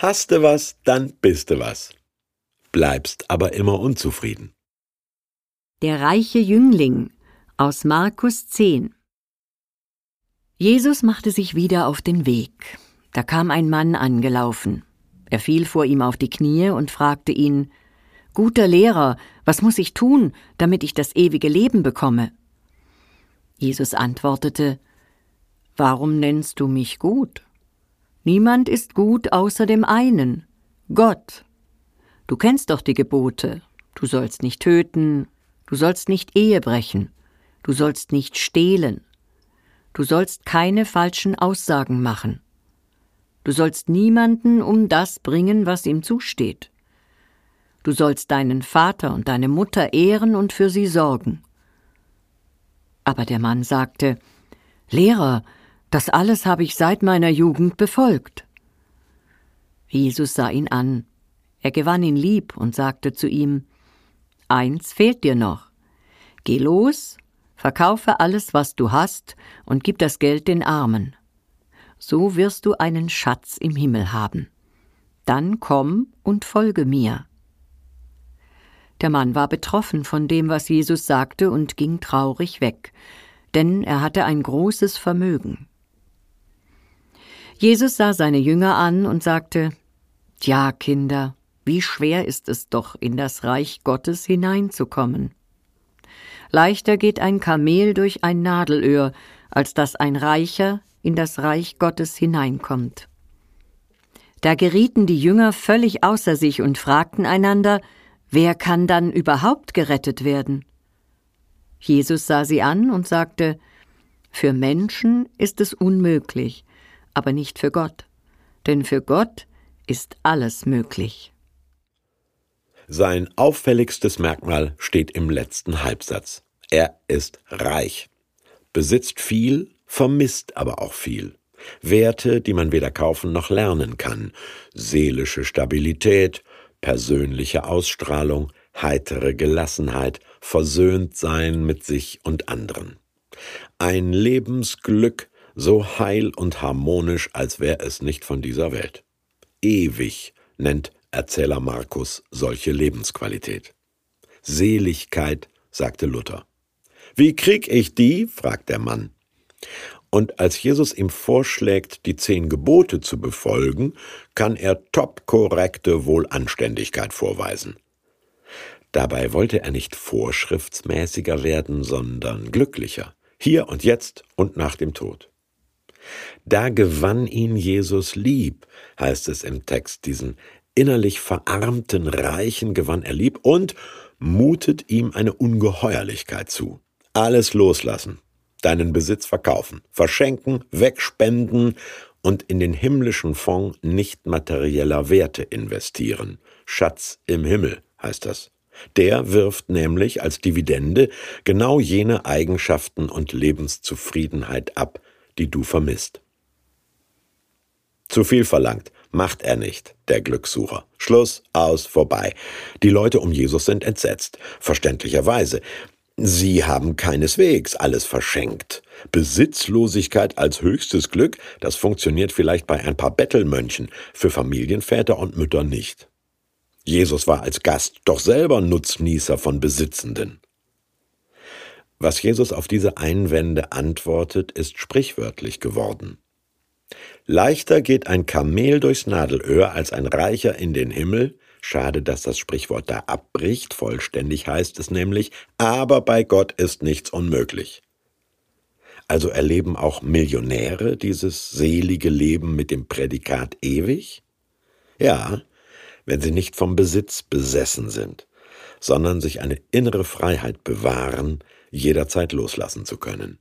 Hast du was, dann bist du was. Bleibst aber immer unzufrieden. Der reiche Jüngling aus Markus 10 Jesus machte sich wieder auf den Weg. Da kam ein Mann angelaufen. Er fiel vor ihm auf die Knie und fragte ihn Guter Lehrer, was muss ich tun, damit ich das ewige Leben bekomme? Jesus antwortete Warum nennst du mich gut? Niemand ist gut außer dem einen, Gott. Du kennst doch die Gebote. Du sollst nicht töten, du sollst nicht Ehe brechen, du sollst nicht stehlen, du sollst keine falschen Aussagen machen, du sollst niemanden um das bringen, was ihm zusteht. Du sollst deinen Vater und deine Mutter ehren und für sie sorgen. Aber der Mann sagte Lehrer, das alles habe ich seit meiner Jugend befolgt. Jesus sah ihn an. Er gewann ihn lieb und sagte zu ihm Eins fehlt dir noch. Geh los, verkaufe alles, was du hast, und gib das Geld den Armen. So wirst du einen Schatz im Himmel haben. Dann komm und folge mir. Der Mann war betroffen von dem, was Jesus sagte, und ging traurig weg, denn er hatte ein großes Vermögen. Jesus sah seine Jünger an und sagte Tja, Kinder, wie schwer ist es doch, in das Reich Gottes hineinzukommen. Leichter geht ein Kamel durch ein Nadelöhr, als dass ein Reicher in das Reich Gottes hineinkommt. Da gerieten die Jünger völlig außer sich und fragten einander, wer kann dann überhaupt gerettet werden? Jesus sah sie an und sagte, Für Menschen ist es unmöglich, aber nicht für Gott, denn für Gott ist alles möglich. Sein auffälligstes Merkmal steht im letzten Halbsatz. Er ist reich, besitzt viel, vermisst aber auch viel. Werte, die man weder kaufen noch lernen kann. Seelische Stabilität, persönliche Ausstrahlung, heitere Gelassenheit, versöhnt sein mit sich und anderen. Ein Lebensglück, so heil und harmonisch, als wäre es nicht von dieser Welt. Ewig nennt Erzähler Markus solche Lebensqualität. Seligkeit, sagte Luther. Wie krieg ich die? fragt der Mann. Und als Jesus ihm vorschlägt, die zehn Gebote zu befolgen, kann er topkorrekte Wohlanständigkeit vorweisen. Dabei wollte er nicht vorschriftsmäßiger werden, sondern glücklicher, hier und jetzt und nach dem Tod. Da gewann ihn Jesus lieb, heißt es im Text, diesen innerlich verarmten Reichen gewann er lieb und mutet ihm eine Ungeheuerlichkeit zu. Alles loslassen, deinen Besitz verkaufen, verschenken, wegspenden und in den himmlischen Fonds nicht materieller Werte investieren. Schatz im Himmel heißt das. Der wirft nämlich als Dividende genau jene Eigenschaften und Lebenszufriedenheit ab, die du vermisst. Zu viel verlangt, macht er nicht, der Glückssucher. Schluss, aus, vorbei. Die Leute um Jesus sind entsetzt, verständlicherweise. Sie haben keineswegs alles verschenkt. Besitzlosigkeit als höchstes Glück, das funktioniert vielleicht bei ein paar Bettelmönchen, für Familienväter und Mütter nicht. Jesus war als Gast doch selber Nutznießer von Besitzenden. Was Jesus auf diese Einwände antwortet, ist sprichwörtlich geworden. Leichter geht ein Kamel durchs Nadelöhr als ein Reicher in den Himmel. Schade, dass das Sprichwort da abbricht, vollständig heißt es nämlich, aber bei Gott ist nichts unmöglich. Also erleben auch Millionäre dieses selige Leben mit dem Prädikat ewig? Ja, wenn sie nicht vom Besitz besessen sind, sondern sich eine innere Freiheit bewahren, jederzeit loslassen zu können.